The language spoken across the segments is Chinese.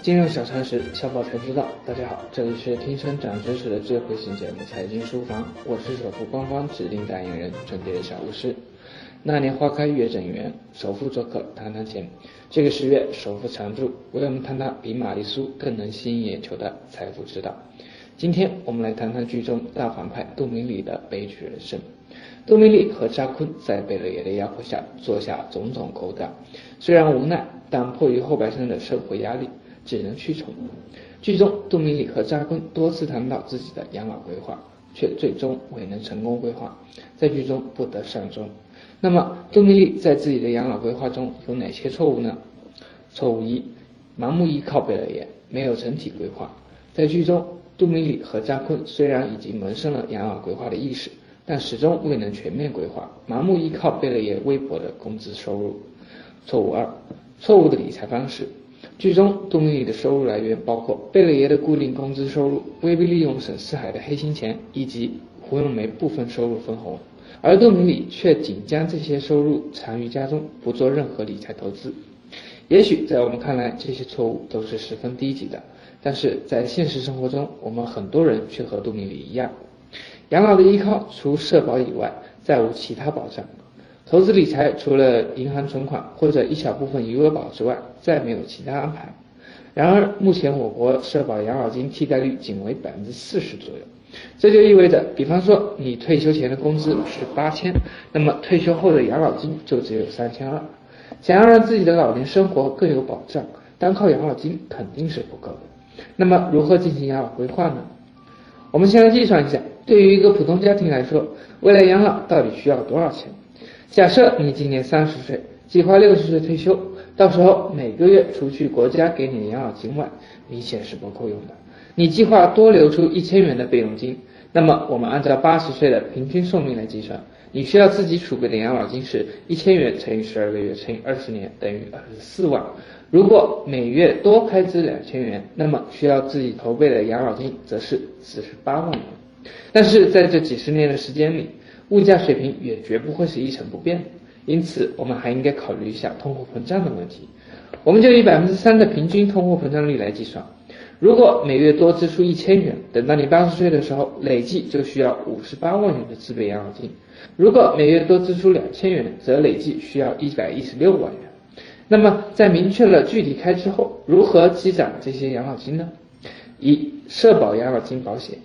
金融小常识，小宝才知道。大家好，这里是听声长知识的智慧型节目《财经书房》，我是首富官方指定代言人纯洁的小巫师。那年花开月正圆，首富做客谈谈钱。这个十月，首富常驻，为我们谈谈比玛丽苏更能吸引眼球的财富之道。今天我们来谈谈剧中大反派杜明礼的悲剧人生。杜明礼和扎坤在贝勒爷的压迫下做下种种勾当，虽然无奈，但迫于后半生的生活压力。只能屈从。剧中，杜明礼和扎坤多次谈到自己的养老规划，却最终未能成功规划，在剧中不得善终。那么，杜明礼在自己的养老规划中有哪些错误呢？错误一：盲目依靠贝勒爷，没有整体规划。在剧中，杜明礼和扎坤虽然已经萌生了养老规划的意识，但始终未能全面规划，盲目依靠贝勒爷微薄的工资收入。错误二：错误的理财方式。剧中，杜明礼的收入来源包括贝勒爷的固定工资收入、威逼利用沈四海的黑心钱，以及胡咏梅部分收入分红，而杜明礼却仅将这些收入藏于家中，不做任何理财投资。也许在我们看来，这些错误都是十分低级的，但是在现实生活中，我们很多人却和杜明礼一样，养老的依靠除社保以外，再无其他保障。投资理财除了银行存款或者一小部分余额宝之外，再没有其他安排。然而，目前我国社保养老金替代率仅为百分之四十左右，这就意味着，比方说你退休前的工资是八千，那么退休后的养老金就只有三千二。想要让自己的老年生活更有保障，单靠养老金肯定是不够的。那么，如何进行养老规划呢？我们先来计算一下，对于一个普通家庭来说，未来养老到底需要多少钱？假设你今年三十岁，计划六十岁退休，到时候每个月除去国家给你的养老金外，明显是不够用的。你计划多留出一千元的备用金，那么我们按照八十岁的平均寿命来计算，你需要自己储备的养老金是一千元乘以十二个月乘以二十年等于二十四万。如果每月多开支两千元，那么需要自己筹备的养老金则是四十八万元。但是在这几十年的时间里，物价水平也绝不会是一成不变的，因此我们还应该考虑一下通货膨胀的问题。我们就以百分之三的平均通货膨胀率来计算，如果每月多支出一千元，等到你八十岁的时候，累计就需要五十八万元的自备养老金；如果每月多支出两千元，则累计需要一百一十六万元。那么在明确了具体开支后，如何积攒这些养老金呢？一、社保养老金保险。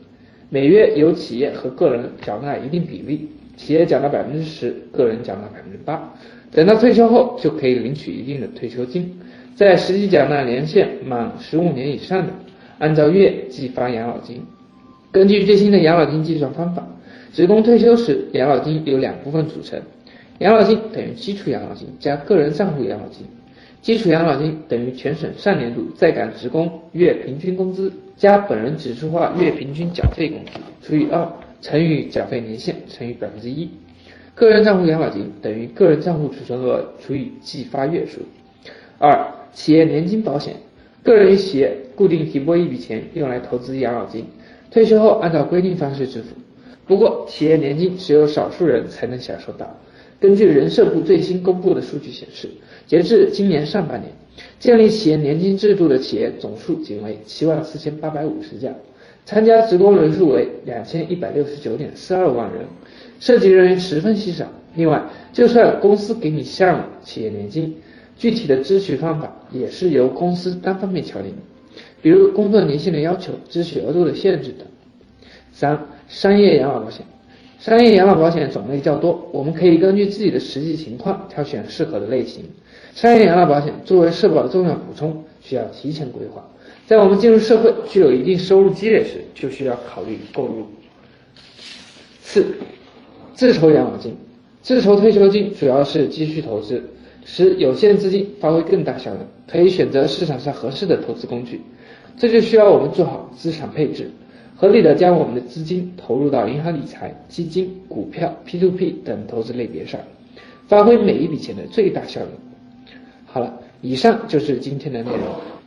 每月由企业和个人缴纳一定比例，企业缴纳百分之十，个人缴纳百分之八。等到退休后，就可以领取一定的退休金。在实际缴纳年限满十五年以上的，按照月计发养老金。根据最新的养老金计算方法，职工退休时养老金由两部分组成：养老金等于基础养老金加个人账户养老金。基础养老金等于全省上年度在岗职工月平均工资加本人指数化月平均缴费工资除以二乘以缴费年限乘以百分之一。个人账户养老金等于个人账户储存额除以计发月数。二、企业年金保险，个人与企业固定提拨一笔钱用来投资养老金，退休后按照规定方式支付。不过，企业年金只有少数人才能享受到。根据人社部最新公布的数据显示，截至今年上半年，建立企业年金制度的企业总数仅为七万四千八百五十家，参加职工人数为两千一百六十九点四二万人，涉及人员十分稀少。另外，就算公司给你项目企业年金，具体的支取方法也是由公司单方面敲定，比如工作年限的要求、支取额度的限制等。三、商业养老保险。商业养老保险种类较多，我们可以根据自己的实际情况挑选适合的类型。商业养老保险作为社保的重要补充，需要提前规划。在我们进入社会、具有一定收入积累时，就需要考虑购入。四、自筹养老金。自筹退休金主要是积蓄投资，使有限资金发挥更大效能，可以选择市场上合适的投资工具。这就需要我们做好资产配置。合理的将我们的资金投入到银行理财、基金、股票、P2P 等投资类别上，发挥每一笔钱的最大效能。好了，以上就是今天的内容。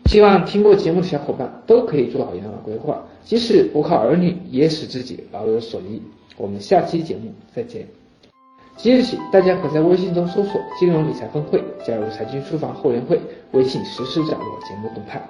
希望听过节目的小伙伴都可以做好养老规划，即使不靠儿女，也使自己老有所依。我们下期节目再见。即日起，大家可在微信中搜索“金融理财峰会”，加入财经书房后援会，微信实时掌握节目动态。